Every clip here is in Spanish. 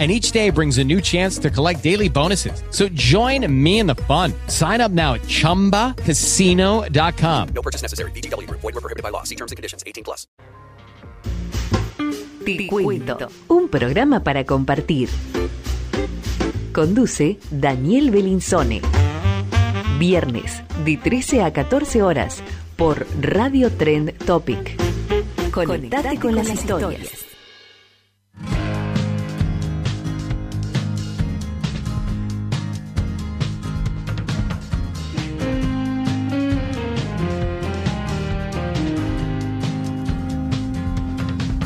and each day brings a new chance to collect daily bonuses. So join me in the fun. Sign up now at ChumbaCasino.com. No purchase necessary. BGW. Void were prohibited by law. See terms and conditions. 18 plus. Un programa para compartir. Conduce Daniel Belinsone. Viernes, de 13 a 14 horas, por Radio Trend Topic. Conectate con las historias.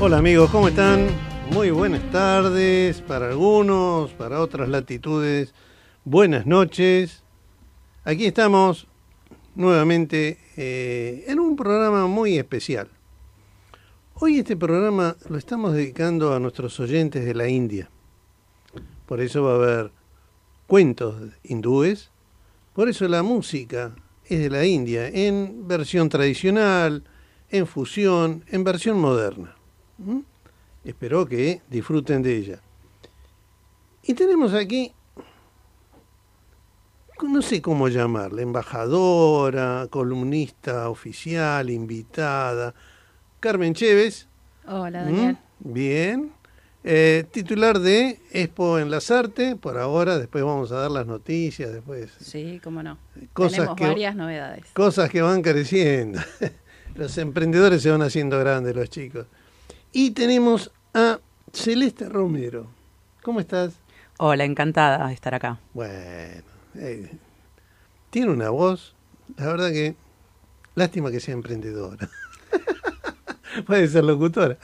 Hola amigos, ¿cómo están? Muy buenas tardes para algunos, para otras latitudes. Buenas noches. Aquí estamos nuevamente eh, en un programa muy especial. Hoy este programa lo estamos dedicando a nuestros oyentes de la India. Por eso va a haber cuentos hindúes. Por eso la música es de la India, en versión tradicional, en fusión, en versión moderna. ¿Mm? Espero que disfruten de ella. Y tenemos aquí, no sé cómo llamarla, embajadora, columnista oficial, invitada, Carmen Chévez. Hola, ¿Mm? Daniel. Bien. Eh, titular de Expo en las Artes, por ahora, después vamos a dar las noticias, después Sí, cómo no. Cosas Tenemos que- varias novedades. cosas que van creciendo. Los emprendedores se van haciendo grandes, los chicos. Y tenemos a Celeste Romero. ¿Cómo estás? Hola, encantada de estar acá. Bueno, eh, tiene una voz, la verdad que lástima que sea emprendedora. Puede ser locutora.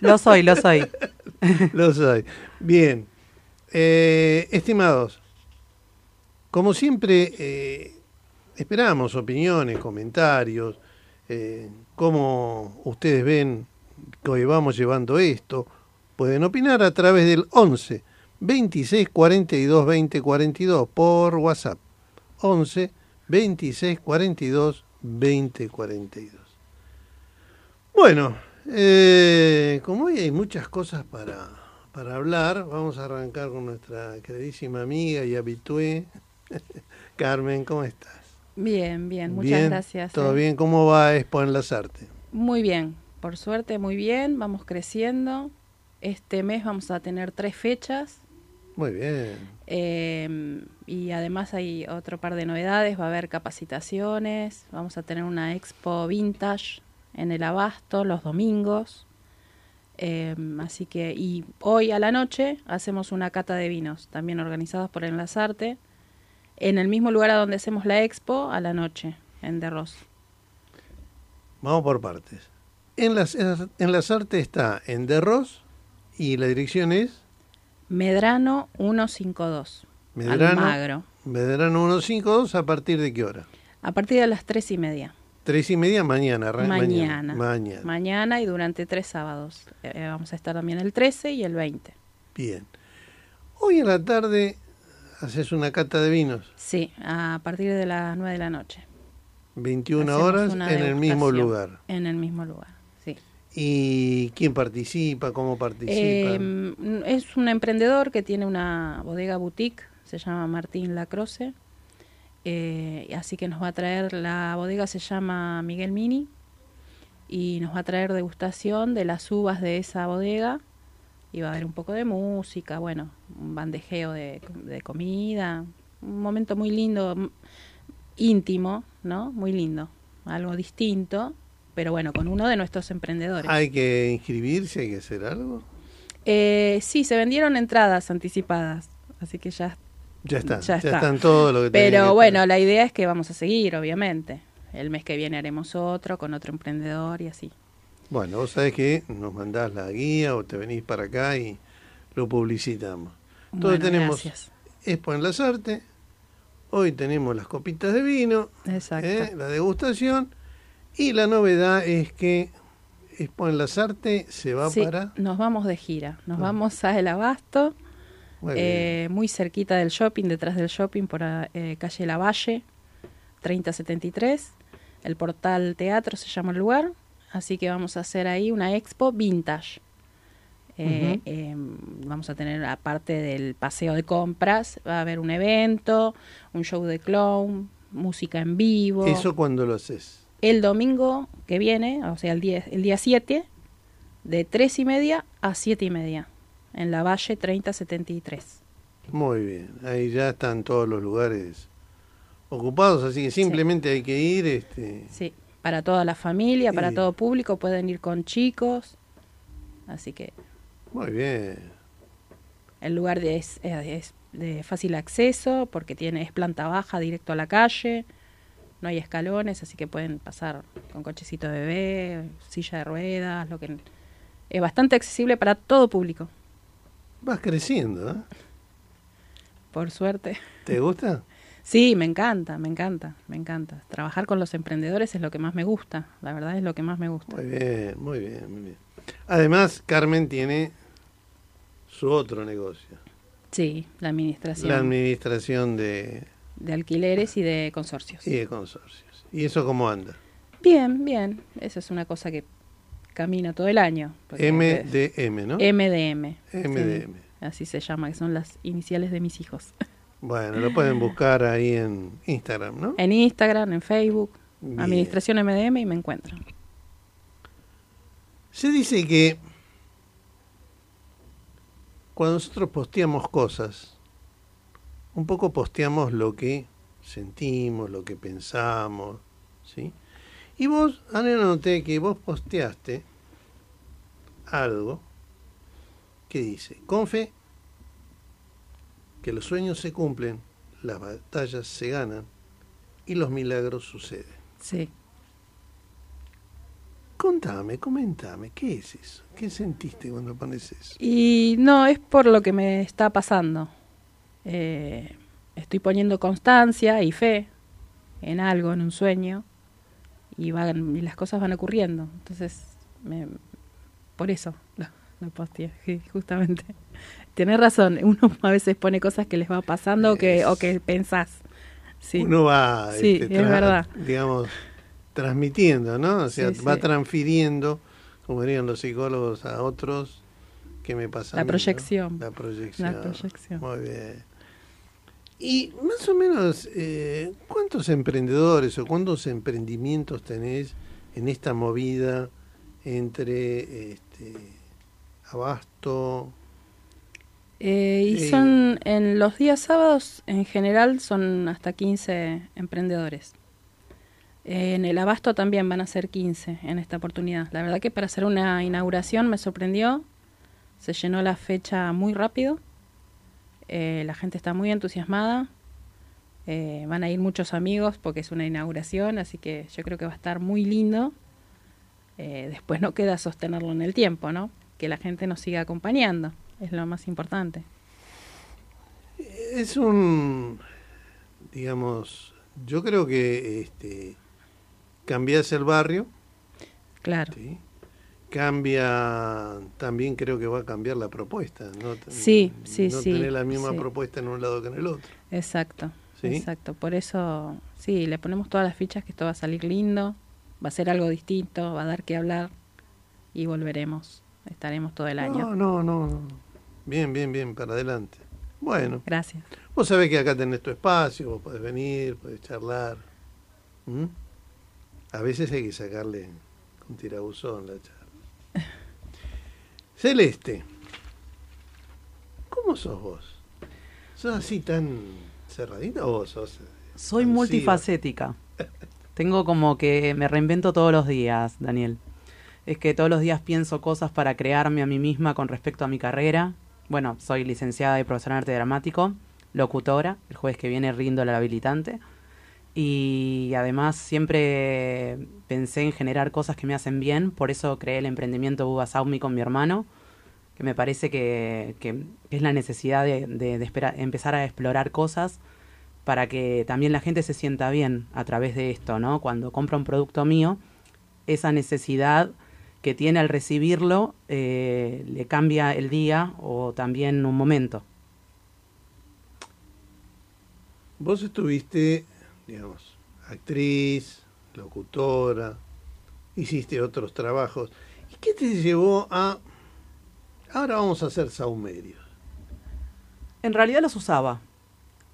Lo soy, lo soy. Lo soy. Bien. Eh, estimados, como siempre, eh, esperamos opiniones, comentarios, eh, cómo ustedes ven que hoy vamos llevando esto. Pueden opinar a través del 11 26 42 20 42 por WhatsApp. 11 26 42 20 42. Bueno, eh, como hoy hay muchas cosas para, para hablar, vamos a arrancar con nuestra queridísima amiga y habitué, Carmen, ¿cómo estás? Bien, bien, muchas Bien, gracias. ¿Todo eh. bien? ¿Cómo va Expo en las Artes? Muy bien, por suerte muy bien, vamos creciendo. Este mes vamos a tener tres fechas Muy bien. eh, y además hay otro par de novedades, va a haber capacitaciones, vamos a tener una expo vintage en el Abasto los domingos. Eh, así que, y hoy a la noche hacemos una cata de vinos, también organizados por Enlazarte, en el mismo lugar a donde hacemos la expo, a la noche, en Derros. Vamos por partes. En las, en las Artes está en Derros y la dirección es Medrano 152, Medrano, Almagro, Medrano 152, ¿a partir de qué hora? a partir de las tres y media. Tres y media mañana. Mañana. Mañana. Mañana y durante tres sábados. Eh, vamos a estar también el 13 y el 20. Bien. Hoy en la tarde haces una cata de vinos. Sí, a partir de las 9 de la noche. 21 Hacemos horas en el mismo lugar. En el mismo lugar. ¿Y quién participa? ¿Cómo participa? Eh, es un emprendedor que tiene una bodega boutique, se llama Martín Lacroce. Eh, así que nos va a traer, la bodega se llama Miguel Mini y nos va a traer degustación de las uvas de esa bodega y va a haber un poco de música, bueno, un bandejeo de, de comida, un momento muy lindo, íntimo, ¿no? Muy lindo, algo distinto pero bueno, con uno de nuestros emprendedores. ¿Hay que inscribirse? ¿Hay que hacer algo? Eh, sí, se vendieron entradas anticipadas, así que ya. Ya está, Ya ya, está. están todo lo que Pero bueno, la idea es que vamos a seguir, obviamente. El mes que viene haremos otro con otro emprendedor y así. Bueno, vos sabés que nos mandás la guía o te venís para acá y lo publicitamos. Entonces Bueno, tenemos gracias. Expo en las Artes, hoy tenemos las copitas de vino, Exacto. ¿eh? la degustación, y la novedad es que Expo en las Artes se va Sí, para... nos vamos de gira. Nos Ah. vamos a El Abasto, Muy eh, muy cerquita del shopping, detrás del shopping, por eh, calle Lavalle, 3073. El portal teatro se llama el lugar. Así que vamos a hacer ahí una expo vintage. Eh, eh, vamos a tener, aparte del paseo de compras, va a haber un evento, un show de clown, música en vivo. ¿Eso cuando lo haces? El domingo que viene, o sea, el día, el día 7, de 3 y media a 7 y media, en la Valle 3073. Muy bien, ahí ya están todos los lugares ocupados, así que simplemente hay que ir. Este, Sí, para toda la familia, para todo público, pueden ir con chicos. Así que muy bien. el lugar de- es, es de fácil acceso porque tiene es planta baja, directo a la calle. No hay escalones, así que pueden pasar con cochecito de bebé, silla de ruedas, lo que es bastante accesible para todo público, Vas creciendo, ¿eh? por suerte. ¿Te gusta? Sí, me encanta, me encanta, me encanta. Trabajar con los emprendedores es lo que más me gusta, la verdad es lo que más me gusta. Muy bien, muy bien, muy bien. Además, Carmen tiene su otro negocio, Sí, la administración la administración de, de alquileres y de consorcios. y de consorcios. ¿Y eso cómo anda? Bien, bien, eso es una cosa que camina todo el año. MDM, ¿no? MDM. sí, MDM. así se llama, que son las iniciales de mis hijos. Bueno, lo pueden buscar ahí en Instagram, ¿no? En Instagram, en Facebook, Bien. Administración MDM y me encuentran. Se dice que cuando nosotros posteamos cosas, un poco posteamos lo que sentimos, lo que pensamos, ¿sí? Y vos, Ana, noté que vos posteaste algo que dice, con fe, que los sueños se cumplen, las batallas se ganan y los milagros suceden. Sí. Contame, comentame, ¿qué es eso? ¿Qué sentiste cuando pones eso? Y no, es por lo que me está pasando. Eh, estoy poniendo constancia y fe en algo, en un sueño, y, van, y las cosas van ocurriendo. Entonces, me- por eso lo, lo posteé, justamente. Tienes razón, uno a veces pone cosas que les va pasando o que, o que pensás. Sí. Uno va, Sí, este, es verdad. digamos, transmitiendo, ¿no? O sea, Sí, va transfiriendo, como dirían los psicólogos, a otros que me pasa. a La proyección. La proyección. La proyección. Muy bien. Y más o menos, eh, ¿cuántos emprendedores o cuántos emprendimientos tenés en esta movida entre este, abasto? Eh, y Sí. son, en los días sábados, en general, son hasta 15 emprendedores. En el abasto también van a ser 15 en esta oportunidad. La verdad que para hacer una inauguración me sorprendió. Se llenó la fecha muy rápido. Eh, la gente está muy entusiasmada. Eh, van a ir muchos amigos porque es una inauguración, así que yo creo que va a estar muy lindo. Eh, después no queda sostenerlo en el tiempo, ¿no? Que la gente nos siga acompañando, es lo más importante. Es un, digamos, yo creo que este, cambias el barrio, Claro. ¿sí? Cambia, también creo que va a cambiar la propuesta, ¿no? Sí, sí, no sí, tener la misma sí. propuesta en un lado que en el otro. Exacto, ¿Sí? exacto. Por eso, sí, le ponemos todas las fichas que esto va a salir lindo, va a ser algo distinto, va a dar que hablar y volveremos. Estaremos todo el año. No, no, no, no. Bien, bien, bien, para adelante. Bueno, Gracias. vos sabés que acá tenés tu espacio, vos podés venir, podés charlar. ¿Mm? A veces hay que sacarle con tirabuzón la charla. Celeste, ¿cómo sos vos? ¿Sos así tan cerradita o vos sos? Soy expansiva? multifacética. Tengo como que me reinvento todos los días, Daniel. Es que todos los días pienso cosas para crearme a mí misma con respecto a mi carrera. Bueno, soy licenciada y profesora en arte dramático, locutora. El jueves que viene rindo la habilitante. Y además siempre pensé en generar cosas que me hacen bien. Por eso creé el emprendimiento Buba Saumi con mi hermano. Que me parece que, es la necesidad de, empezar a explorar cosas para que también la gente se sienta bien a través de esto, ¿no? Cuando compra un producto mío, esa necesidad que tiene al recibirlo eh, le cambia el día o también un momento. Vos estuviste, digamos, actriz, locutora, hiciste otros trabajos. ¿Y qué te llevó a... Ahora vamos a hacer saumerios. En realidad los usaba.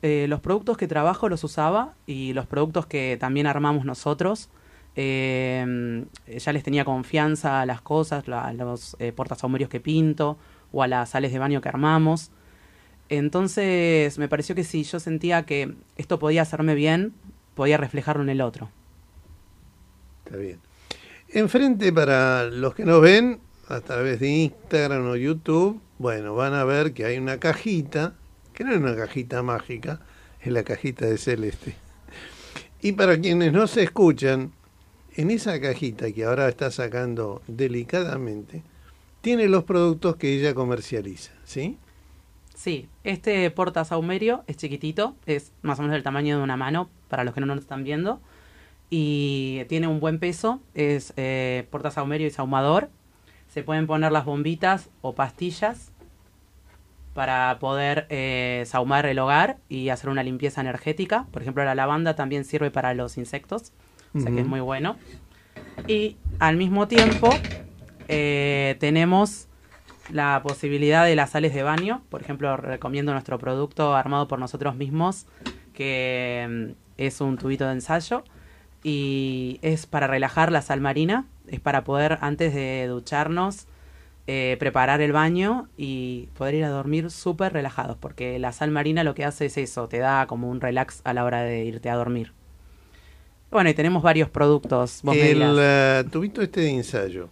Eh, los productos que trabajo los usaba y los productos que también armamos nosotros. eh, ya les tenía confianza a las cosas, a los eh, que pinto o a las sales de baño que armamos. Entonces me pareció que si yo sentía que esto podía hacerme bien, podía reflejarlo en el otro. Está bien. Enfrente, para los que nos ven, a través de Instagram o YouTube, bueno, van a ver que hay una cajita, que no es una cajita mágica, es la cajita de Celeste. Y para quienes no se escuchan, en esa cajita que ahora está sacando delicadamente, tiene los productos que ella comercializa, ¿sí? Sí, este porta saumerio es chiquitito, es más o menos del tamaño de una mano, para los que no nos están viendo, y tiene un buen peso, es eh, porta saumerio y saumador. Se pueden poner las bombitas o pastillas para poder eh, saumar el hogar y hacer una limpieza energética. Por ejemplo, la lavanda también sirve para los insectos, o sea que es muy bueno. Y al mismo tiempo eh, tenemos la posibilidad de las sales de baño. Por ejemplo, recomiendo nuestro producto armado por nosotros mismos, que mm, es un tubito de ensayo y es para relajar la sal marina, es para poder antes de ducharnos eh, preparar el baño y poder ir a dormir súper relajados, porque la sal marina lo que hace es eso, te da como un relax a la hora de irte a dormir. Bueno, y tenemos varios productos. Vos me El dirás. eh, tubito este de ensayo,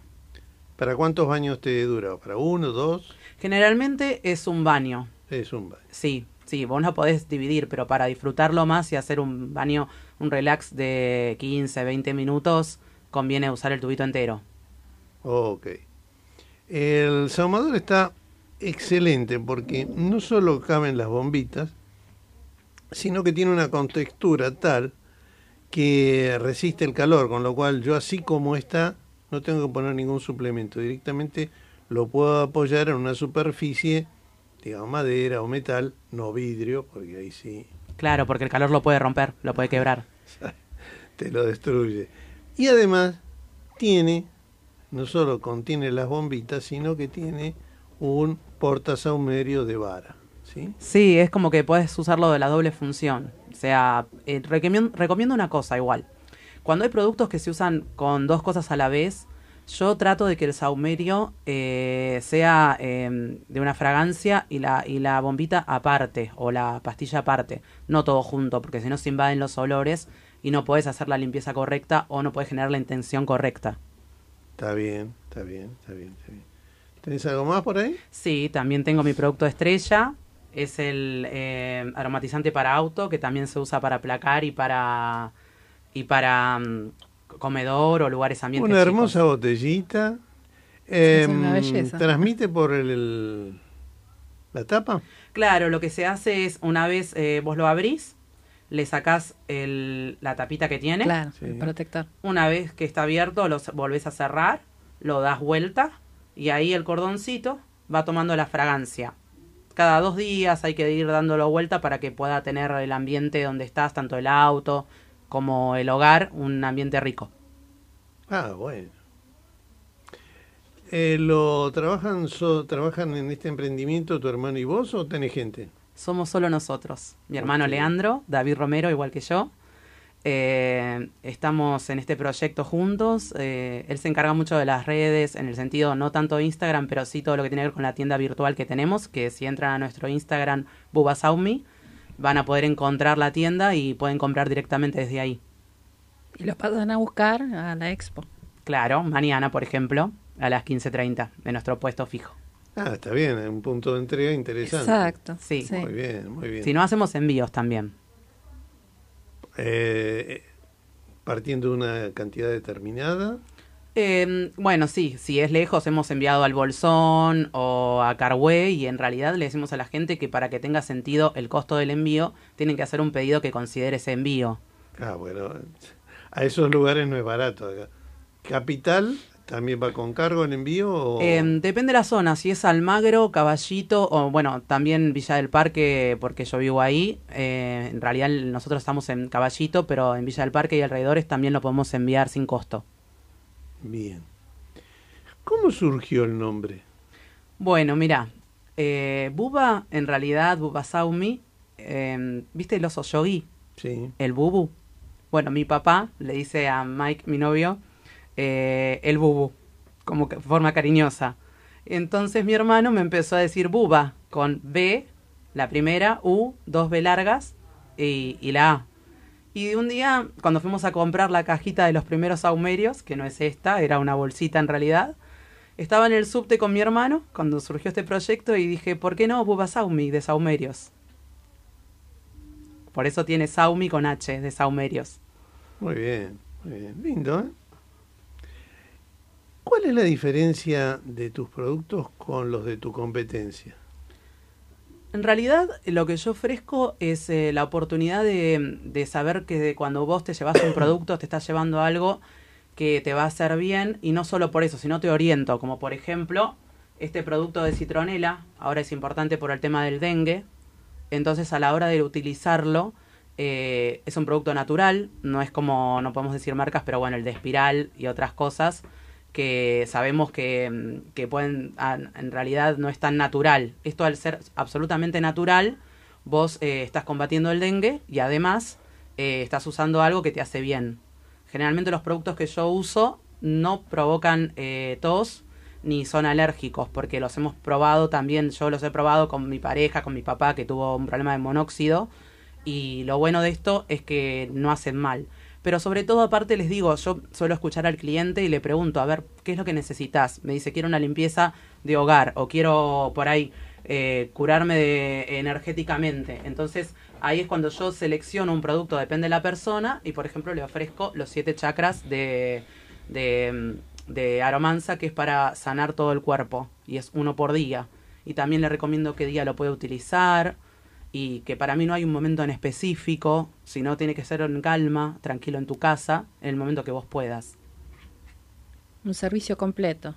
¿para cuántos baños te dura? ¿Para uno, dos? Generalmente es un baño, Es un baño. Sí, sí, vos no podés dividir, pero para disfrutarlo más y hacer un baño, un relax de 15, 20 minutos, conviene usar el tubito entero. Ok. El saumador está excelente porque no solo caben las bombitas, sino que tiene una contextura tal que resiste el calor, con lo cual yo así como está no tengo que poner ningún suplemento, directamente lo puedo apoyar en una superficie, digamos madera o metal, no vidrio, porque ahí sí Claro, porque el calor lo puede romper, lo puede quebrar. te lo destruye. Y además tiene, no solo contiene las bombitas, sino que tiene un portasaumerio de vara. ¿sí? Sí, es como que puedes usarlo de la doble función. O sea, eh, recomiendo, recomiendo una cosa igual. Cuando hay productos que se usan con dos cosas a la vez, yo trato de que el saumerio eh, sea eh, de una fragancia y la, y la bombita aparte o la pastilla aparte, no todo junto, porque si no se invaden los olores y no puedes hacer la limpieza correcta o no puedes generar la intención correcta. Está bien, está bien, está bien, está bien. ¿Tenés algo más por ahí? Sí, también tengo mi producto estrella. Es el eh, aromatizante para auto, que también se usa para placar y para y para mm, comedor o lugares ambientes. Una chicos. hermosa botellita. es una Em, belleza. ¿Transmite por el, el- la tapa? Claro, lo que se hace es una vez eh, vos lo abrís, le sacás el, la tapita que tiene. Claro, Sí. el protector. Una vez que está abierto, lo volvés a cerrar, lo das vuelta y ahí el cordoncito va tomando la fragancia. Cada dos días hay que ir dándolo vuelta para que pueda tener el ambiente donde estás, tanto el auto como el hogar, un ambiente rico. Ah, bueno. Eh, ¿Lo trabajan, so- trabajan en este emprendimiento tu hermano y vos o tenés gente? Somos solo nosotros. Mi hermano. Leandro, David Romero, igual que yo. Eh, estamos en este proyecto juntos. Eh, él se encarga mucho de las redes, en el sentido no tanto de Instagram, pero sí todo lo que tiene que ver con la tienda virtual que tenemos, que si entran a nuestro Instagram, Bubasaumi, van a poder encontrar la tienda y pueden comprar directamente desde ahí. Y los pasan a buscar a la expo. Claro, mañana, por ejemplo, a las 15.30 de nuestro puesto fijo. Ah, está bien, es un punto de entrega interesante. Exacto. Sí. Muy bien, muy bien. Si no, hacemos envíos también. Eh, partiendo de una cantidad determinada. Eh, bueno, sí, si es lejos hemos enviado al Bolsón o a Carway y en realidad le decimos a la gente que para que tenga sentido el costo del envío tienen que hacer un pedido que considere ese envío. Ah, bueno, a esos lugares no es barato. Capital, ¿también va con cargo el envío? O... Eh, depende de la zona, si es Almagro, Caballito o bueno, también Villa del Parque porque yo vivo ahí. Eh, en realidad nosotros estamos en Caballito, pero en Villa del Parque y alrededores también lo podemos enviar sin costo. Bien. ¿Cómo surgió el nombre? Bueno, mira, eh, Buba, en realidad, Buba Saumi, eh, ¿viste el oso yogi? Sí. El bubu. Bueno, mi papá le dice a Mike, mi novio, eh, el bubu, como que forma cariñosa. Entonces mi hermano me empezó a decir buba, con B, la primera, U, dos B largas y, y la A. Y un día, cuando fuimos a comprar la cajita de los primeros saumerios, que no es esta, era una bolsita en realidad, estaba en el subte con mi hermano cuando surgió este proyecto y dije, ¿por qué no Buba Saumi de saumerios? Por eso tiene Saumi con H de saumerios. Muy bien, muy bien. Lindo, ¿eh? ¿Cuál es la diferencia de tus productos con los de tu competencia? En realidad, lo que yo ofrezco es eh, la oportunidad de, saber que cuando vos te llevas un producto, te estás llevando algo que te va a hacer bien y no solo por eso, sino te oriento, como por ejemplo este producto de citronela, ahora es importante por el tema del dengue, entonces a la hora de utilizarlo eh, es un producto natural, no es como, no podemos decir marcas, pero bueno, el de espiral y otras cosas que sabemos que, mm, que pueden, ah, en realidad no es tan natural. Esto al ser absolutamente natural, vos eh, estás combatiendo el dengue y además eh, estás usando algo que te hace bien. Generalmente los productos que yo uso no provocan eh, tos ni son alérgicos porque los hemos probado también, yo los he probado con mi pareja, con mi papá que tuvo un problema de monóxido y lo bueno de esto es que no hacen mal. Pero sobre todo, aparte, les digo, yo suelo escuchar al cliente y le pregunto, a ver, ¿qué es lo que necesitas? Me dice, quiero una limpieza de hogar o quiero por ahí eh, curarme de, energéticamente. Entonces, ahí es cuando yo selecciono un producto, depende de la persona, y por ejemplo le ofrezco los siete chakras de, de, de Aromanza, que es para sanar todo el cuerpo, y es uno por día. Y también le recomiendo qué día lo puede utilizar y que para mí no hay un momento en específico, sino tiene que ser en calma, tranquilo en tu casa, en el momento que vos puedas. Un servicio completo.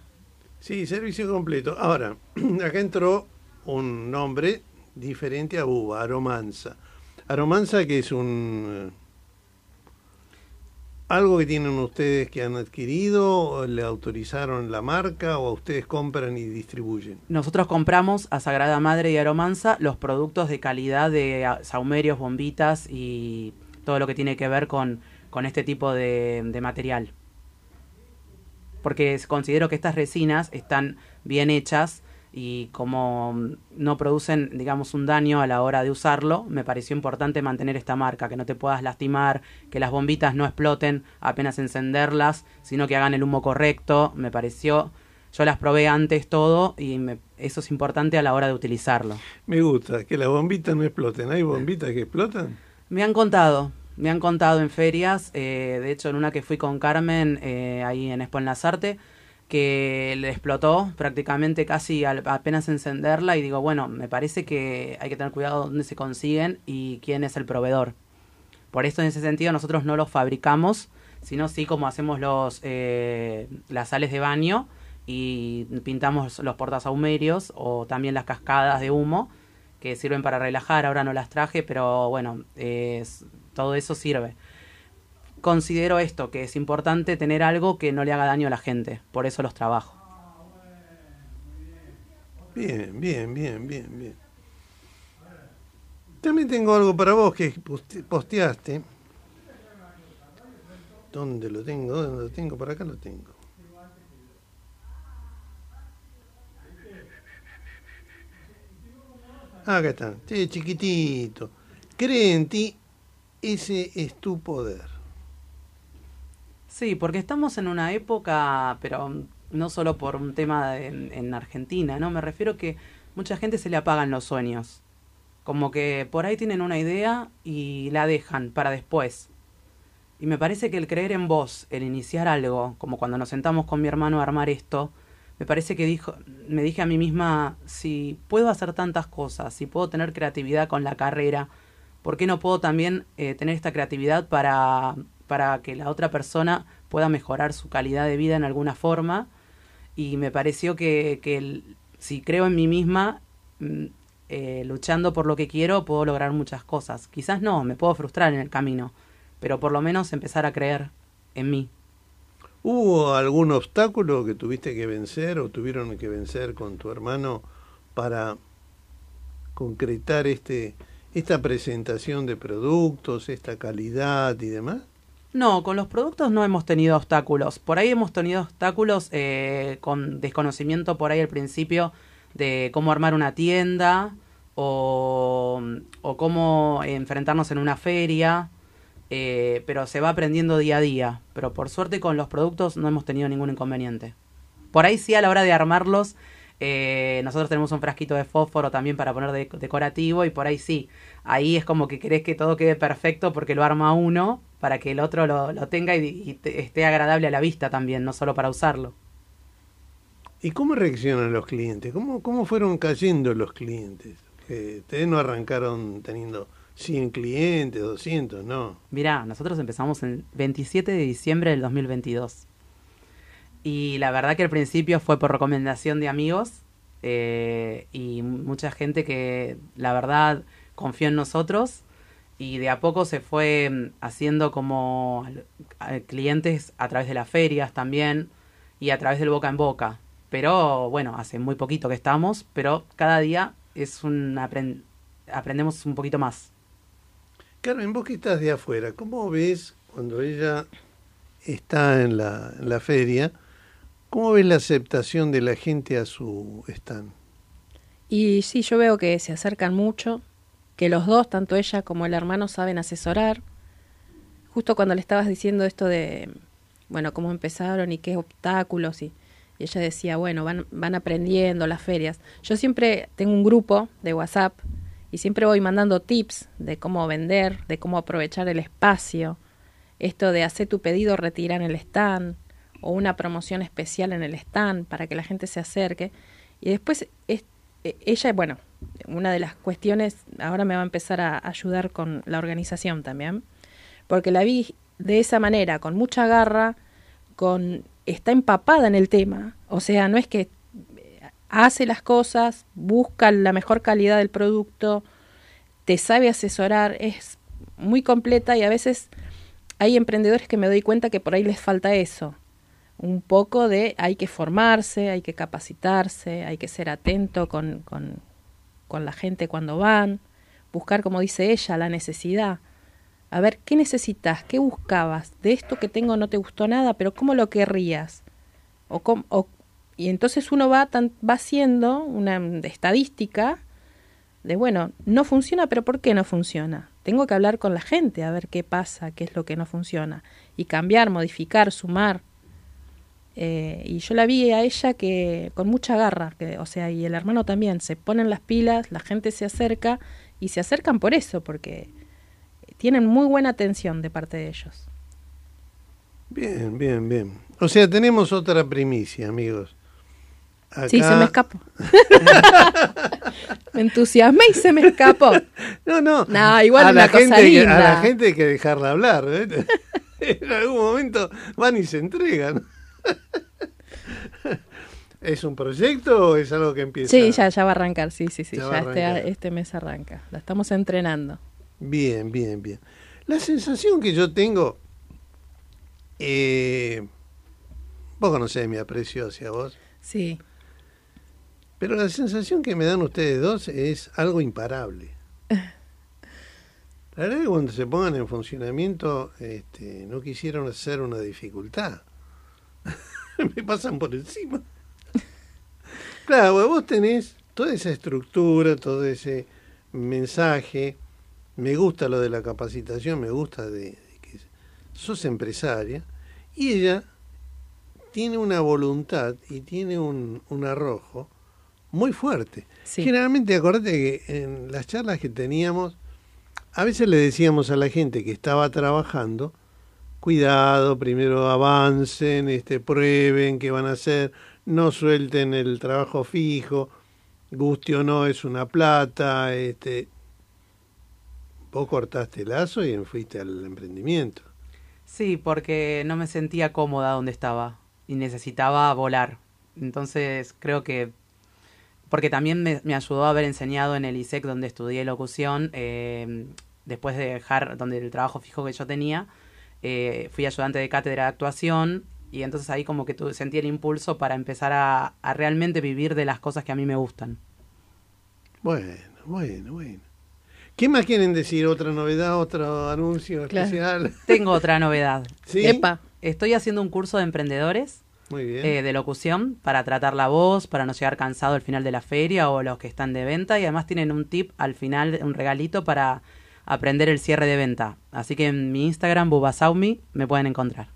Sí, servicio completo. Ahora, acá entró un nombre diferente a Buba, Aromanza. Aromanza que es un... algo que tienen ustedes que han adquirido, le autorizaron la marca o a ustedes compran y distribuyen. Nosotros compramos a Sagrada Madre y Aromanza los productos de calidad de ah, saumerios, bombitas y todo lo que tiene que ver con, con este tipo de, de material. Porque considero que estas resinas están bien hechas y como mm, no producen, digamos, un daño a la hora de usarlo, me pareció importante mantener esta marca, que no te puedas lastimar, que las bombitas no exploten apenas encenderlas, sino que hagan el humo correcto, me pareció, yo las probé antes todo y me- eso es importante a la hora de utilizarlo. Me gusta que las bombitas no exploten. ¿Hay bombitas que explotan? Me han contado, me han contado en ferias, eh, de hecho en una que fui con Carmen eh, ahí en Expo Enlazarte, que le explotó prácticamente casi al- apenas encenderla y digo, bueno, me parece que hay que tener cuidado dónde se consiguen y quién es el proveedor. Por esto en ese sentido nosotros no los fabricamos, sino sí como hacemos los eh, las sales de baño y pintamos los portasaumerios o también las cascadas de humo que sirven para relajar, ahora no las traje, pero bueno, es- todo eso sirve. Considero esto, que es importante tener algo que no le haga daño a la gente, por eso los trabajo. Bien, bien, bien, bien, bien. También tengo algo para vos que poste- posteaste. ¿Dónde lo tengo? ¿Dónde lo tengo? Por acá lo tengo. Ah, acá está. Chiquitito. Cree en ti, ese es tu poder. Sí, porque estamos en una época, pero no solo por un tema en Argentina, ¿no? Me refiero que mucha gente se le apagan los sueños. Como que por ahí tienen una idea y la dejan para después. Y me parece que el creer en vos, el iniciar algo, como cuando nos sentamos con mi hermano a armar esto, me parece que dijo, me dije a mí misma, si puedo hacer tantas cosas, si puedo tener creatividad con la carrera, ¿por qué no puedo también eh, tener esta creatividad para, para que la otra persona pueda mejorar su calidad de vida en alguna forma? Y me pareció que, que si creo en mí misma, mm, eh, luchando por lo que quiero, puedo lograr muchas cosas. Quizás no, me puedo frustrar en el camino, pero por lo menos empezar a creer en mí. ¿Hubo algún obstáculo que tuviste que vencer o tuvieron que vencer con tu hermano para concretar este esta presentación de productos, esta calidad y demás? No, con los productos no hemos tenido obstáculos. Por ahí hemos tenido obstáculos eh, con desconocimiento por ahí al principio de cómo armar una tienda o, cómo enfrentarnos en una feria, eh, pero se va aprendiendo día a día. Pero por suerte con los productos no hemos tenido ningún inconveniente. Por ahí sí a la hora de armarlos, eh, nosotros tenemos un frasquito de fósforo también para poner de- decorativo y por ahí sí. Ahí es como que querés que todo quede perfecto porque lo arma uno para que el otro lo, lo tenga y, y te- esté agradable a la vista también, no solo para usarlo. ¿Y cómo reaccionan los clientes? ¿Cómo, cómo fueron cayendo los clientes? Eh, ustedes no arrancaron teniendo 100 clientes, 200, no. Mirá, nosotros empezamos el 27 de diciembre del 2022. Y la verdad que al principio fue por recomendación de amigos eh, y mucha gente que la verdad confió en nosotros y de a poco se fue mm, haciendo como clientes a través de las ferias también y a través del boca en boca. Pero bueno, hace muy poquito que estamos, pero cada día es un apren- aprendemos un poquito más. Carmen, vos que estás de afuera, ¿cómo ves cuando ella está en la, en la feria? ¿Cómo ves la aceptación de la gente a su stand? Y sí, yo veo que se acercan mucho, que los dos, tanto ella como el hermano, saben asesorar. Justo cuando le estabas diciendo esto de, bueno, cómo empezaron y qué obstáculos, y, ella decía, bueno, van, van aprendiendo las ferias. Yo siempre tengo un grupo de WhatsApp y siempre voy mandando tips de cómo vender, de cómo aprovechar el espacio, esto de hacer tu pedido, retirar en el stand, o una promoción especial en el stand para que la gente se acerque. Y después es- ella, bueno, una de las cuestiones, ahora me va a empezar a ayudar con la organización también, porque la vi de esa manera, con mucha garra, con está empapada en el tema, o sea, no es que eh, hace las cosas, busca la mejor calidad del producto, te sabe asesorar, es muy completa y a veces hay emprendedores que me doy cuenta que por ahí les falta eso, un poco de hay que formarse, hay que capacitarse, hay que ser atento con, con, con la gente cuando van, buscar, como dice ella, la necesidad. A ver, ¿qué necesitas? ¿Qué buscabas? De esto que tengo no te gustó nada, pero ¿cómo lo querrías? O, cómo- o- y entonces uno va, tan, va haciendo una estadística de, bueno, no funciona, pero ¿por qué no funciona? Tengo que hablar con la gente a ver qué pasa, qué es lo que no funciona. Y cambiar, modificar, sumar. Eh, y yo la vi a ella que con mucha garra, que, o sea, y el hermano también, se ponen las pilas, la gente se acerca y se acercan por eso, porque tienen muy buena atención de parte de ellos. Bien, bien, bien. O sea, tenemos otra primicia, amigos. Sí, se Acá- me escapó. me entusiasmé y se me escapó. No, no. No, igual a una la cosa gente, A la gente hay que dejarla hablar. ¿eh? en algún momento van y se entregan. ¿Es un proyecto o es algo que empieza? Sí, ya, ya va a arrancar, sí, sí, sí, Ya ya, va a este, este mes arranca. La estamos entrenando. Bien, bien, bien. La sensación que yo tengo, eh, vos conocés mi aprecio hacia vos, Sí, pero la sensación que me dan ustedes dos es algo imparable. La verdad es que cuando se pongan en funcionamiento este, no quisieron hacer una dificultad. me pasan por encima. Claro, vos tenés toda esa estructura, todo ese mensaje. Me gusta lo de la capacitación, me gusta de, de que sos empresaria. Y ella tiene una voluntad y tiene un, un arrojo muy fuerte. Sí. Generalmente, acordate que en las charlas que teníamos, a veces le decíamos a la gente que estaba trabajando, cuidado, primero avancen, este, prueben qué van a hacer, no suelten el trabajo fijo, guste o no es una plata, este, vos cortaste el lazo y fuiste al emprendimiento. Sí, porque no me sentía cómoda donde estaba y necesitaba volar. Entonces creo que, porque también me, ayudó a haber enseñado en el ISEC donde estudié locución, eh, después de dejar donde el trabajo fijo que yo tenía, eh, fui ayudante de cátedra de actuación y entonces ahí como que tuve, sentí el impulso para empezar a, a realmente vivir de las cosas que a mí me gustan. Bueno, bueno, bueno. ¿Qué más quieren decir? ¿Otra novedad? ¿Otro anuncio Claro. especial? Tengo otra novedad. ¿Sí? Epa. Estoy haciendo un curso de emprendedores Muy bien. eh, de locución para tratar la voz, para no llegar cansado al final de la feria o los que están de venta. Y además tienen un tip al final, un regalito para aprender el cierre de venta. Así que en mi Instagram, bubasaumi, me pueden encontrar.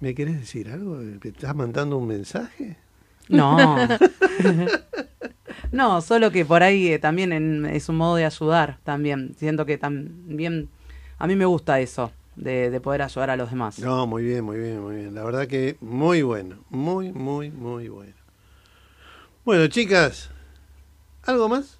¿Me querés decir algo? ¿Me estás mandando un mensaje? No. no, solo que por ahí eh, también en- es un modo de ayudar también. Siento que también a mí me gusta eso, de, de poder ayudar a los demás. No, muy bien, muy bien, muy bien. La verdad que muy bueno. Muy, muy, muy bueno. Bueno, chicas, ¿algo más?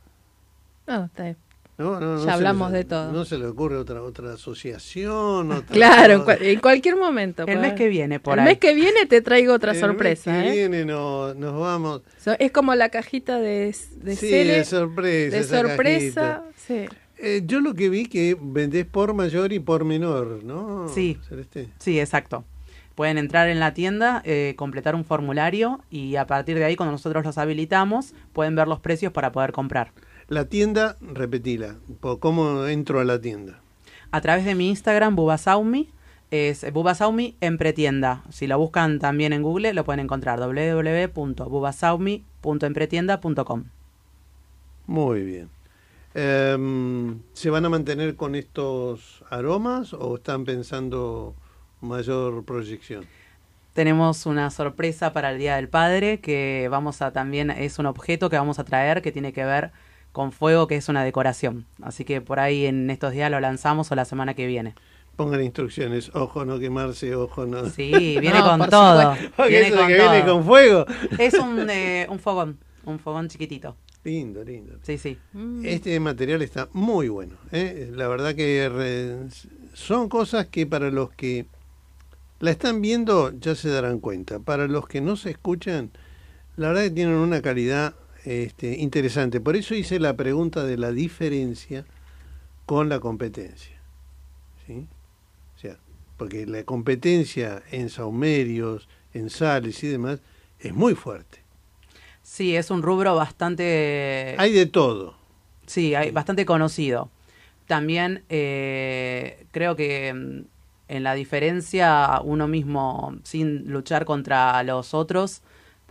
No, está bien. No, no, no Ya hablamos le- de todo. ¿No se le ocurre otra otra asociación? Otra Claro, en, cosa? cual- en cualquier momento. El pues. mes que viene, por El ahí. mes que viene te traigo otra El sorpresa. mes que ¿eh? viene no- nos vamos. So- es como la cajita de, de sí, Cele, de sorpresa. de esa sorpresa. Sí. Eh, yo lo que vi que vendés por mayor y por menor, ¿no? Sí. Celeste? Sí, exacto. Pueden entrar en la tienda, eh, completar un formulario y a partir de ahí, cuando nosotros los habilitamos, pueden ver los precios para poder comprar. La tienda, repetila. ¿Cómo entro a la tienda? A través de mi Instagram, bubasaumi, es bubasaumi en pretienda. Si lo buscan también en Google, lo pueden encontrar www.bubasaumi.empretienda.com. Muy bien. Em, ¿Se van a mantener con estos aromas o están pensando mayor proyección? Tenemos una sorpresa para el Día del Padre que vamos a también, es un objeto que vamos a traer que tiene que ver con fuego, que es una decoración. Así que por ahí en estos días lo lanzamos o la semana que viene. Pongan instrucciones, ojo no quemarse, ojo no. Sí, viene No, con todo. Porque Viene eso con que viene con fuego. Es un, eh, un fogón, un fogón chiquitito. Lindo, lindo. Sí, sí. Mm. Este material está muy bueno. ¿eh? La verdad que re- son cosas que para los que la están viendo ya se darán cuenta. Para los que no se escuchan, la verdad que tienen una calidad este, interesante. Por eso hice la pregunta de la diferencia con la competencia. ¿sí? O sea, porque la competencia en saumerios, en sales y demás es muy fuerte. Sí, es un rubro bastante... Hay de todo. Sí, hay bastante conocido. También eh, creo que mm, en la diferencia uno mismo, sin luchar contra los otros,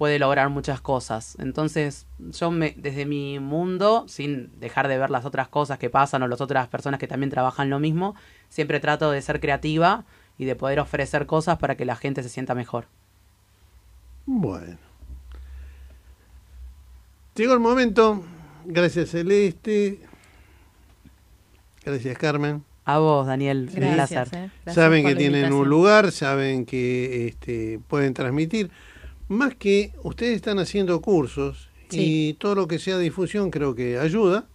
puede lograr muchas cosas. Entonces, yo me, desde mi mundo, sin dejar de ver las otras cosas que pasan o las otras personas que también trabajan lo mismo, siempre trato de ser creativa y de poder ofrecer cosas para que la gente se sienta mejor. Bueno. Llegó el momento. Gracias Celeste. Gracias Carmen. A vos, Daniel, un Gracias. placer. eh. Gracias saben que tienen un lugar, saben que este, pueden transmitir. Más que ustedes están haciendo cursos y todo lo que sea difusión creo que ayuda.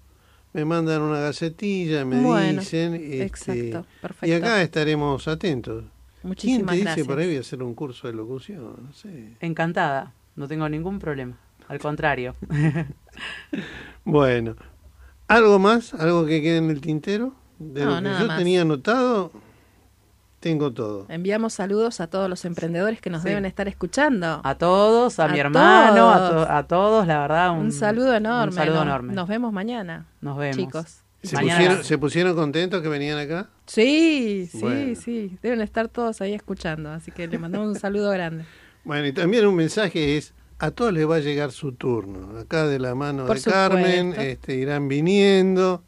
Me mandan una gacetilla, me Bueno, dicen. este, exacto, perfecto. Y acá estaremos atentos. ¿Quién Muchísimas te dice por ahí voy a hacer un curso de locución? No sé. Encantada, no tengo ningún problema. Al contrario. Bueno, ¿algo más? ¿Algo que quede en el tintero? De No, lo que nada yo más. tenía anotado, tengo todo. Enviamos saludos a todos los emprendedores que nos Sí. deben estar escuchando. A todos, a, A mi hermano, a, todos. to- a todos, la verdad. Un, un, saludo enorme. Un saludo ¿no? enorme. Nos vemos mañana. Nos vemos. Chicos. ¿Se Mañana- pusieron, ¿Se pusieron contentos que venían acá? Sí, sí, Bueno. sí. Deben estar todos ahí escuchando. Así que le mandamos un saludo grande. Bueno, y también un mensaje es, a todos les va a llegar su turno. Acá de la mano Por de Carmen, este, irán viniendo,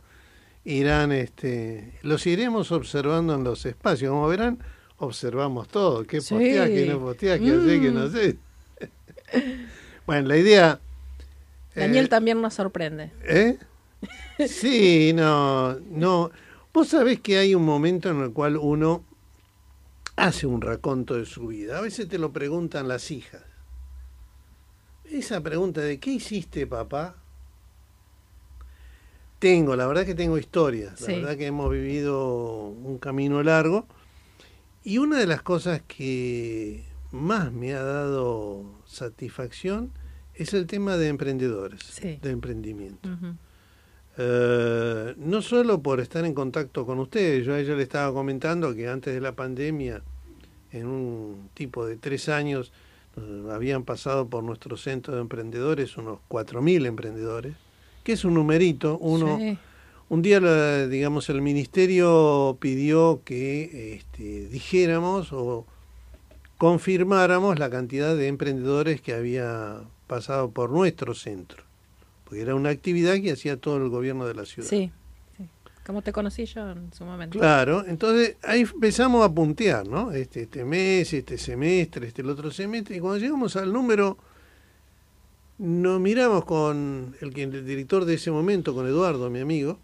irán, este, los iremos observando en los espacios. Como verán, observamos todo. ¿Qué Sí. qué no posteás, qué haces, qué no Mm. haces? bueno, la idea... Daniel eh, también nos sorprende. ¿Eh? Sí, no, no. Vos sabés que hay un momento en el cual uno hace un raconto de su vida. A veces te lo preguntan las hijas. Esa pregunta de ¿qué hiciste, papá? Tengo, la verdad que tengo historias. La Sí. verdad que hemos vivido un camino largo. Y una de las cosas que más me ha dado satisfacción es el tema de emprendedores, Sí. de emprendimiento. Eh, no solo por estar en contacto con ustedes, yo a ella le estaba comentando que antes de la pandemia, en un tipo de tres años, eh, habían pasado por nuestro centro de emprendedores unos 4.000 emprendedores, que es un numerito, uno... Sí. Un día, la- digamos, el ministerio pidió que este, dijéramos o confirmáramos la cantidad de emprendedores que había pasado por nuestro centro, porque era una actividad que hacía todo el gobierno de la ciudad. Sí, sí. Como te conocí yo en su momento. Claro, entonces ahí empezamos a puntear, ¿no? Este, este mes, este semestre, este el otro semestre, y cuando llegamos al número, nos miramos con el, que- el director de ese momento, con Eduardo, mi amigo,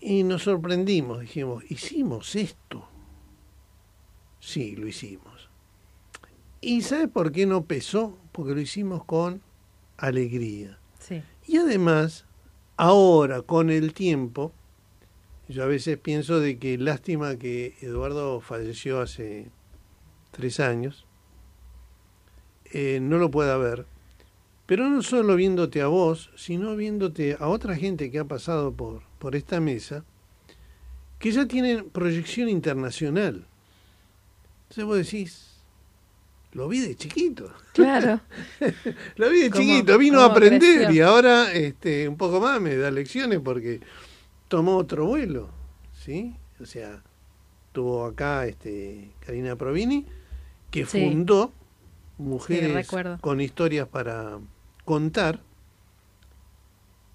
y nos sorprendimos, dijimos, hicimos esto. Sí, lo hicimos. ¿Y sabes por qué no pesó? Porque lo hicimos con alegría. Sí. Y además, ahora, con el tiempo, yo a veces pienso de que lástima que Eduardo falleció hace tres años, eh, no lo pueda ver, pero no solo viéndote a vos, sino viéndote a otra gente que ha pasado por, por esta mesa, que ya tienen proyección internacional. Entonces vos decís, lo vi de chiquito. Claro. Lo vi de chiquito, vino a aprender creció. y ahora este, un poco más me da lecciones porque tomó otro vuelo, ¿sí? O sea, tuvo acá este, Karina Provini, que Sí. fundó Mujeres con historias para contar,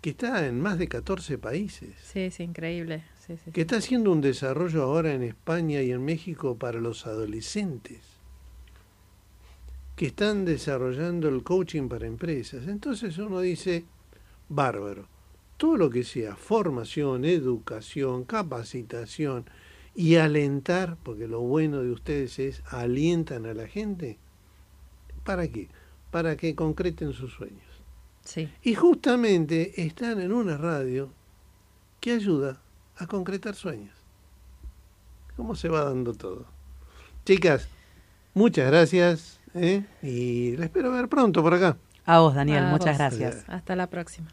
que está en más de 14 países, Sí, sí, increíble. Sí, sí, que está haciendo un desarrollo ahora en España y en México para los adolescentes que están desarrollando el coaching para empresas. Entonces uno dice, bárbaro, todo lo que sea formación, educación, capacitación y alentar, porque lo bueno de ustedes es alientan a la gente, ¿para qué? Para que concreten sus sueños. Sí. Y justamente están en una radio que ayuda a concretar sueños. ¿Cómo se va dando todo? Chicas, muchas gracias ¿eh? y la espero ver pronto por acá. A vos, Daniel, A muchas vos. gracias. Hasta la próxima.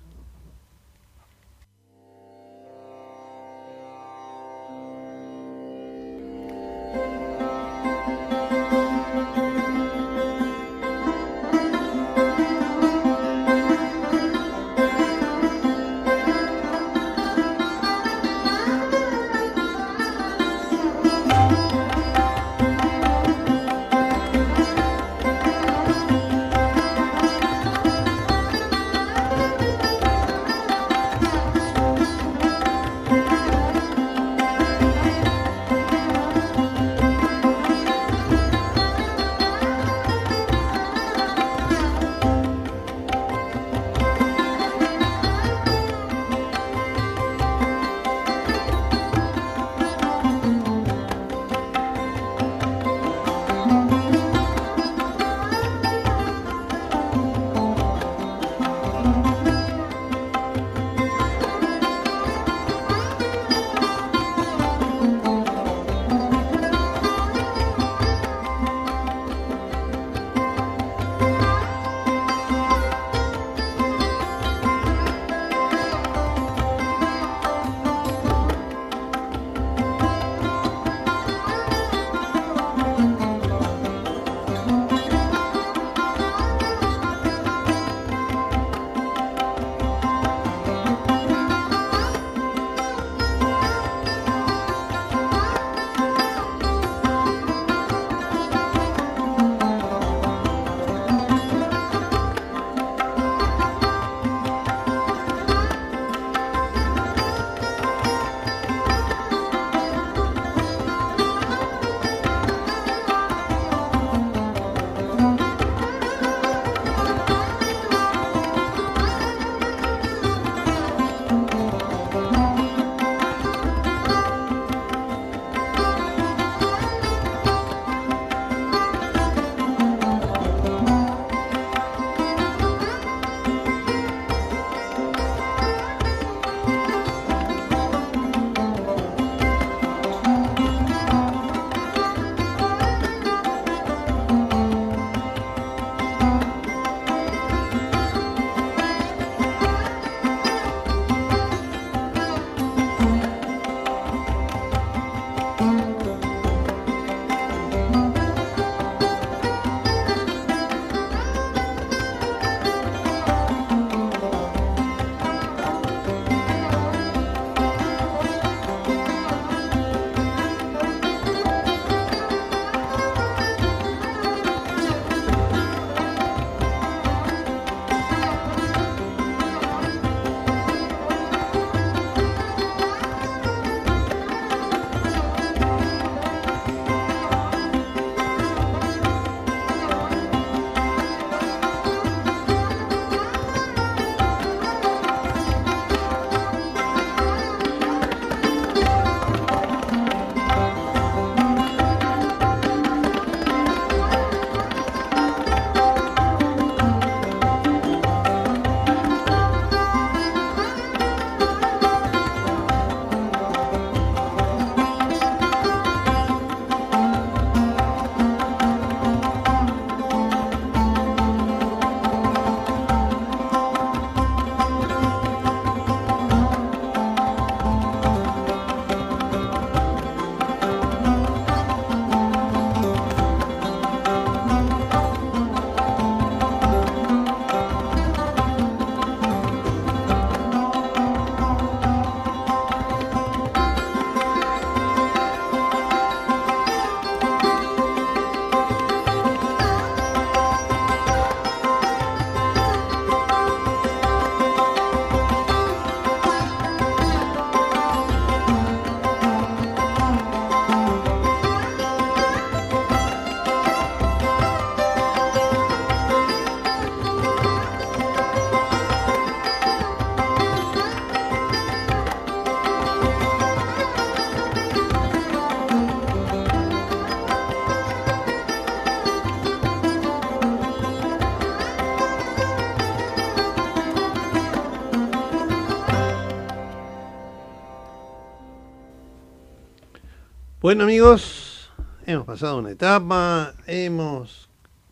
Bueno amigos, hemos pasado una etapa, hemos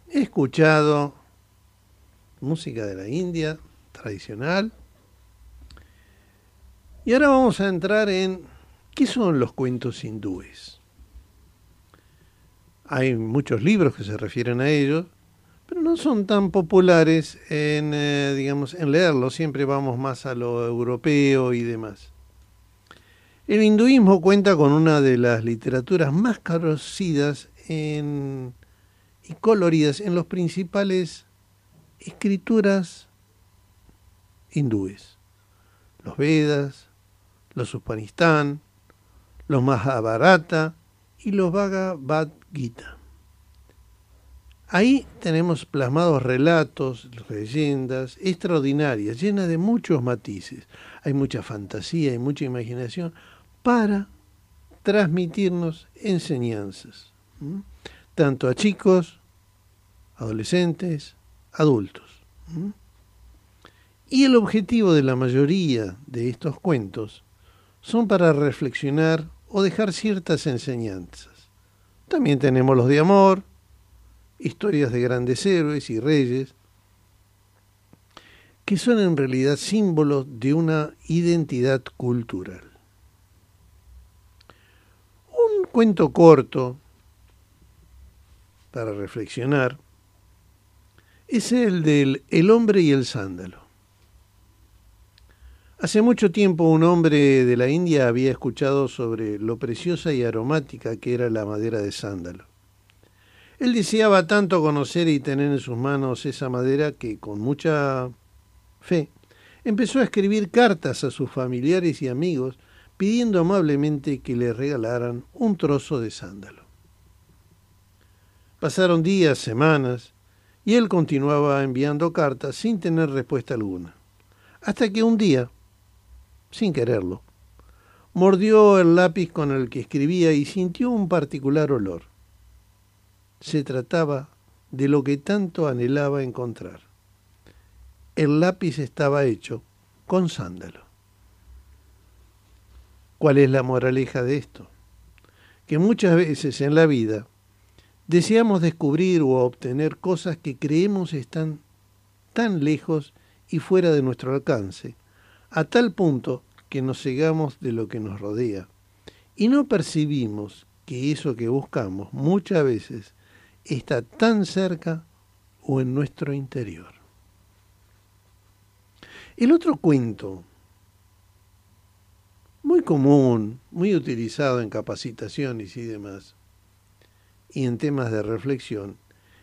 escuchado música de la India tradicional y ahora vamos a entrar en qué son los cuentos hindúes. Hay muchos libros que se refieren a ellos, pero no son tan populares en, eh, digamos, en leerlos. Siempre vamos más a lo europeo y demás. El hinduismo cuenta con una de las literaturas más conocidas y coloridas en los principales escrituras hindúes. Los Vedas, los Upanistán, los Mahabharata y los Bhagavad Gita. Ahí tenemos plasmados relatos, leyendas extraordinarias, llenas de muchos matices. Hay mucha fantasía y mucha imaginación para transmitirnos enseñanzas, tanto a chicos, adolescentes, adultos. Y el objetivo de la mayoría de estos cuentos son para reflexionar o dejar ciertas enseñanzas. También tenemos los de amor, historias de grandes héroes y reyes, que son en realidad símbolos de una identidad cultural. Un cuento corto para reflexionar es el del El hombre y el sándalo. Hace mucho tiempo un hombre de la India había escuchado sobre lo preciosa y aromática que era la madera de sándalo. Él deseaba tanto conocer y tener en sus manos esa madera que, con mucha fe, empezó a escribir cartas a sus familiares y amigos pidiendo amablemente que le regalaran un trozo de sándalo. Pasaron días, semanas, y él continuaba enviando cartas sin tener respuesta alguna. Hasta que un día, sin quererlo, mordió el lápiz con el que escribía y sintió un particular olor. Se trataba de lo que tanto anhelaba encontrar. El lápiz estaba hecho con sándalo. ¿Cuál es la moraleja de esto? Que muchas veces en la vida Deseamos descubrir o obtener cosas que creemos están tan lejos y fuera de nuestro alcance, a tal punto que nos cegamos de lo que nos rodea y no percibimos que eso que buscamos muchas veces está tan cerca o en nuestro interior. El otro cuento, muy común, muy utilizado en capacitaciones y demás, y en temas de reflexión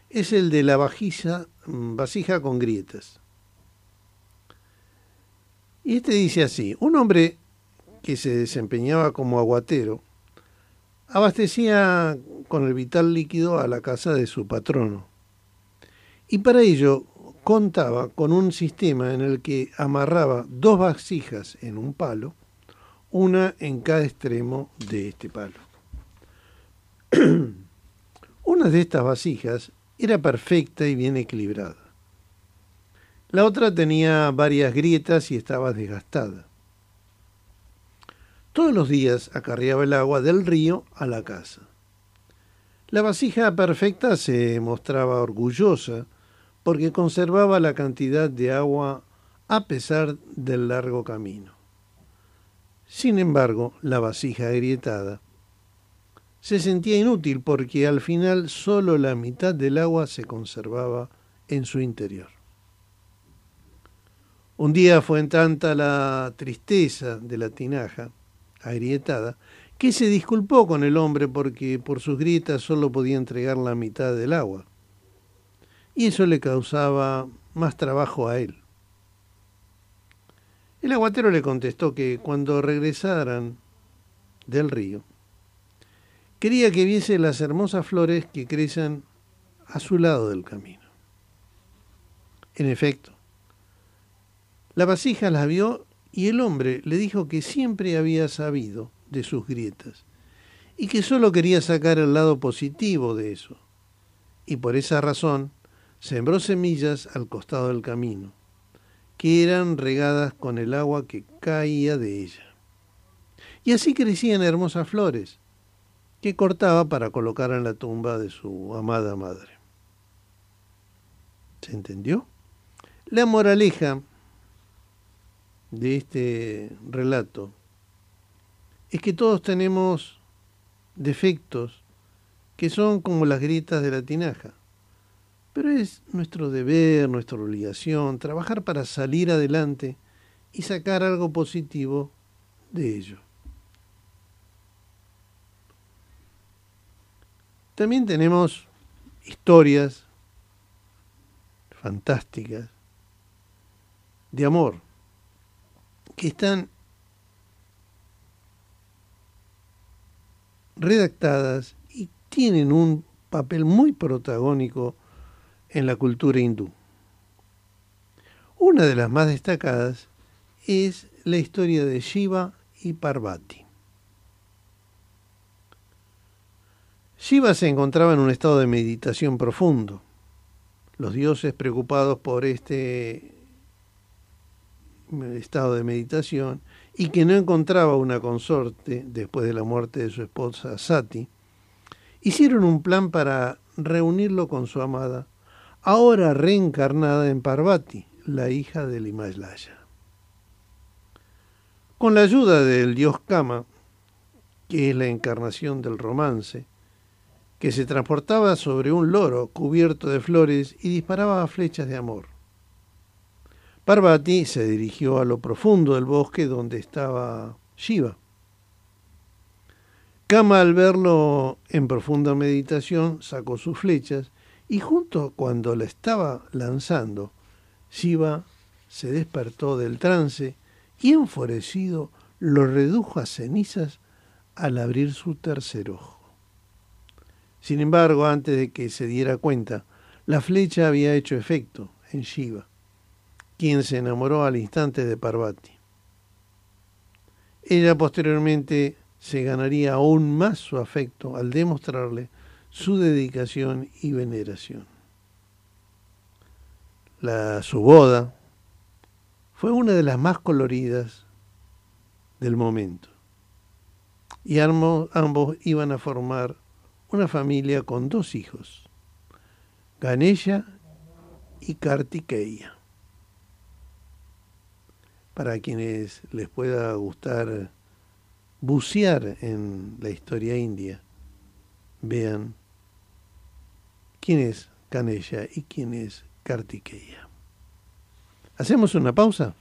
es el de la vajilla, mm, vasija con grietas. Y este dice así, un hombre que se desempeñaba como aguatero abastecía con el vital líquido a la casa de su patrono. Y para ello contaba con un sistema en el que amarraba dos vasijas en un palo, una en cada extremo de este palo. Una de estas vasijas era perfecta y bien equilibrada. La otra tenía varias grietas y estaba desgastada. Todos los días acarreaba el agua del río a la casa. La vasija perfecta se mostraba orgullosa porque conservaba la cantidad de agua a pesar del largo camino. Sin embargo, la vasija agrietada se sentía inútil porque al final solo la mitad del agua se conservaba en su interior. Un día fue en tanta la tristeza de la tinaja, agrietada, que se disculpó con el hombre porque por sus grietas solo podía entregar la mitad del agua. Y eso le causaba más trabajo a él. El aguatero le contestó que cuando regresaran del río, Quería que viese las hermosas flores que crecen a su lado del camino. En efecto, la vasija las vio y el hombre le dijo que siempre había sabido de sus grietas y que solo quería sacar el lado positivo de eso. Y por esa razón sembró semillas al costado del camino, que eran regadas con el agua que caía de ella. Y así crecían hermosas flores, que cortaba para colocar en la tumba de su amada madre. ¿Se entendió? La moraleja de este relato es que todos tenemos defectos que son como las grietas de la tinaja. Pero es nuestro deber, nuestra obligación, trabajar para salir adelante y sacar algo positivo de ello. También tenemos historias fantásticas de amor que están redactadas y tienen un papel muy protagónico en la cultura hindú. Una de las más destacadas es la historia de Shiva y Parvati. Shiva se encontraba en un estado de meditación profundo. Los dioses preocupados por este estado de meditación y que no encontraba una consorte después de la muerte de su esposa Sati, hicieron un plan para reunirlo con su amada, ahora reencarnada en Parvati, la hija del Himalaya. Con la ayuda del dios Kama, que es la encarnación del romance, que se transportaba sobre un loro cubierto de flores y disparaba flechas de amor. Parvati se dirigió a lo profundo del bosque donde estaba Shiva. Kama al verlo en profunda meditación sacó sus flechas y junto cuando la estaba lanzando, Shiva se despertó del trance y enfurecido lo redujo a cenizas al abrir su tercer ojo. Sin embargo, antes de que se diera cuenta, la flecha había hecho efecto en Shiva quien se enamoró al instante de Parvati. Ella posteriormente se ganaría aún más su afecto al demostrarle su dedicación y veneración. La, su boda fue una de las más coloridas del momento y ambos, ambos iban a formar una familia con dos hijos, Ganesha y Kartikeya para quienes les pueda gustar bucear en la historia india, vean quién es Kanella y quién es Kartikeya. ¿Hacemos una pausa?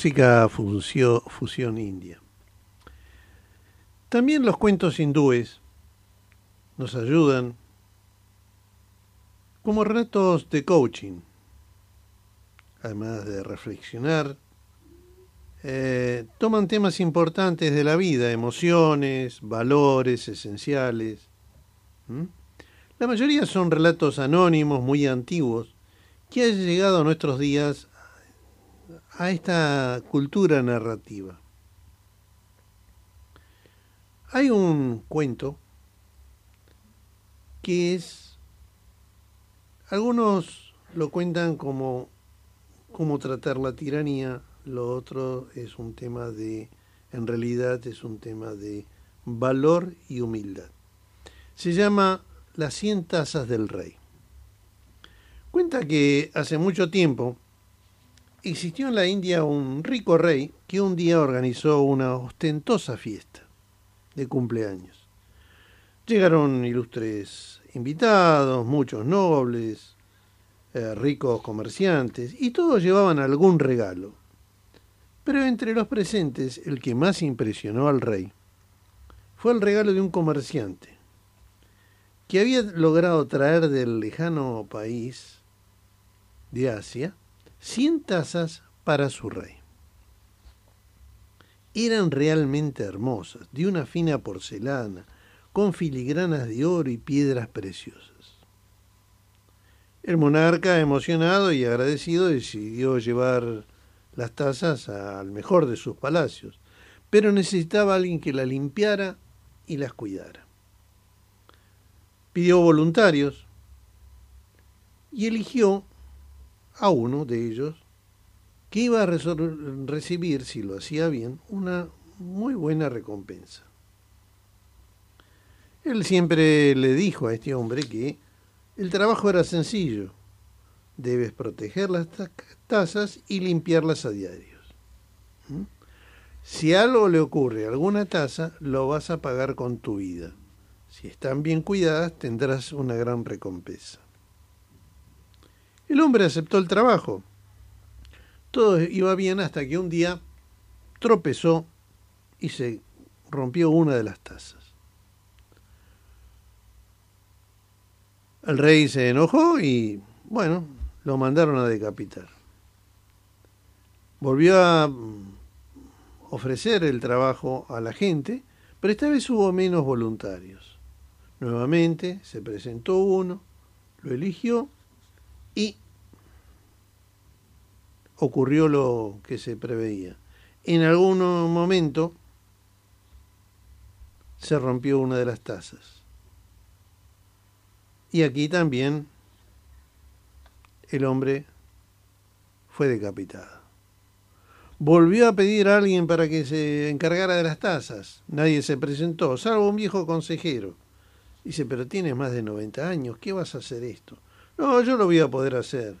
Música fusión, india. También los cuentos hindúes nos ayudan como retos de coaching, además de reflexionar, eh, toman temas importantes de la vida, emociones, valores esenciales. La mayoría son relatos anónimos muy antiguos que han llegado a nuestros días a esta cultura narrativa. Hay un cuento que es, algunos lo cuentan como cómo tratar la tiranía, lo otro es un tema de, en realidad es un tema de valor y humildad. Se llama Las cien tazas del rey. Cuenta que hace mucho tiempo existió en la India un rico rey que un día organizó una ostentosa fiesta de cumpleaños. Llegaron ilustres invitados, muchos nobles, eh, ricos comerciantes, y todos llevaban algún regalo. Pero entre los presentes, el que más impresionó al rey fue el regalo de un comerciante, que había logrado traer del lejano país de Asia 100 tazas para su rey. Eran realmente hermosas, de una fina porcelana, con filigranas de oro y piedras preciosas. El monarca, emocionado y agradecido, decidió llevar las tazas al mejor de sus palacios, pero necesitaba alguien que las limpiara y las cuidara. Pidió voluntarios y eligió a uno de ellos que iba a recibir, si lo hacía bien, una muy buena recompensa. Él siempre le dijo a este hombre que el trabajo era sencillo. Debes proteger las tazas y limpiarlas a diarios. ¿Mm? Si algo le ocurre a alguna taza, lo vas a pagar con tu vida. Si están bien cuidadas, tendrás una gran recompensa. El hombre aceptó el trabajo. Todo iba bien hasta que un día tropezó y se rompió una de las tazas. El rey se enojó y, bueno, lo mandaron a decapitar. Volvió a mm, ofrecer el trabajo a la gente, pero esta vez hubo menos voluntarios. Nuevamente se presentó uno, lo eligió y ocurrió lo que se preveía. En algún momento se rompió una de las tazas. Y aquí también el hombre fue decapitado. Volvió a pedir a alguien para que se encargara de las tazas. Nadie se presentó, salvo un viejo consejero. Dice, pero tienes más de 90 años, ¿qué vas a hacer esto? No, yo lo voy a poder hacer.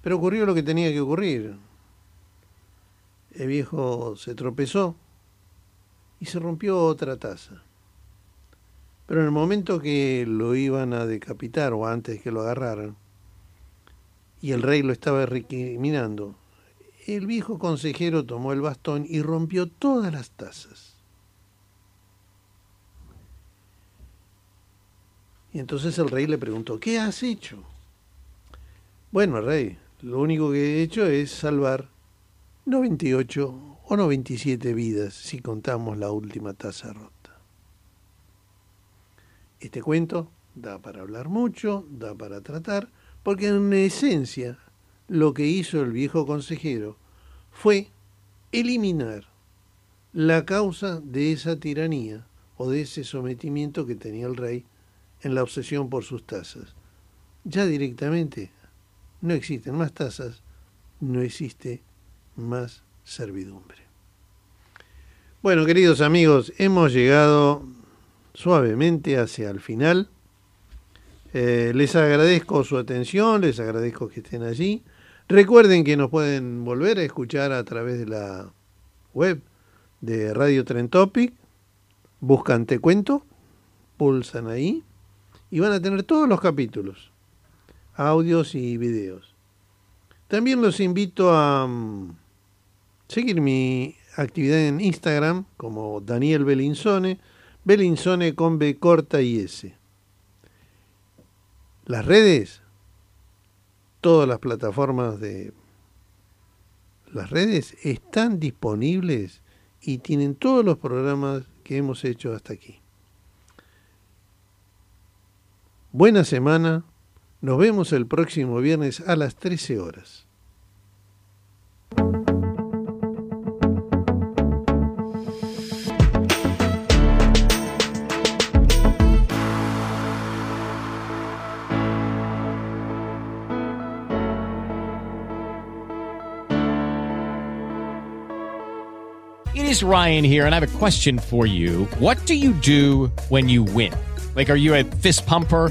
Pero ocurrió lo que tenía que ocurrir. El viejo se tropezó y se rompió otra taza. Pero en el momento que lo iban a decapitar o antes que lo agarraran, y el rey lo estaba recriminando, el viejo consejero tomó el bastón y rompió todas las tazas. Y entonces el rey le preguntó, ¿qué has hecho? Bueno, rey, lo único que he hecho es salvar 98 o 97 vidas si contamos la última taza rota. Este cuento da para hablar mucho, da para tratar, porque en esencia lo que hizo el viejo consejero fue eliminar la causa de esa tiranía o de ese sometimiento que tenía el rey en la obsesión por sus tazas. Ya directamente no existen más tazas, no existe más servidumbre. Bueno, queridos amigos, hemos llegado suavemente hacia el final. Eh, les agradezco su atención, les agradezco que estén allí. Recuerden que nos pueden volver a escuchar a través de la web de Radio Tren Topic. Buscan Te Cuento, pulsan ahí y van a tener todos los capítulos audios y videos. También los invito a mm, seguir mi actividad en Instagram como Daniel Belinzone, Belinzone con B corta y S. Las redes, todas las plataformas de las redes están disponibles y tienen todos los programas que hemos hecho hasta aquí. Buena semana. Nos vemos el próximo viernes a las 13 horas. It is Ryan here and I have a question for you. What do you do when you win? Like are you a fist pumper?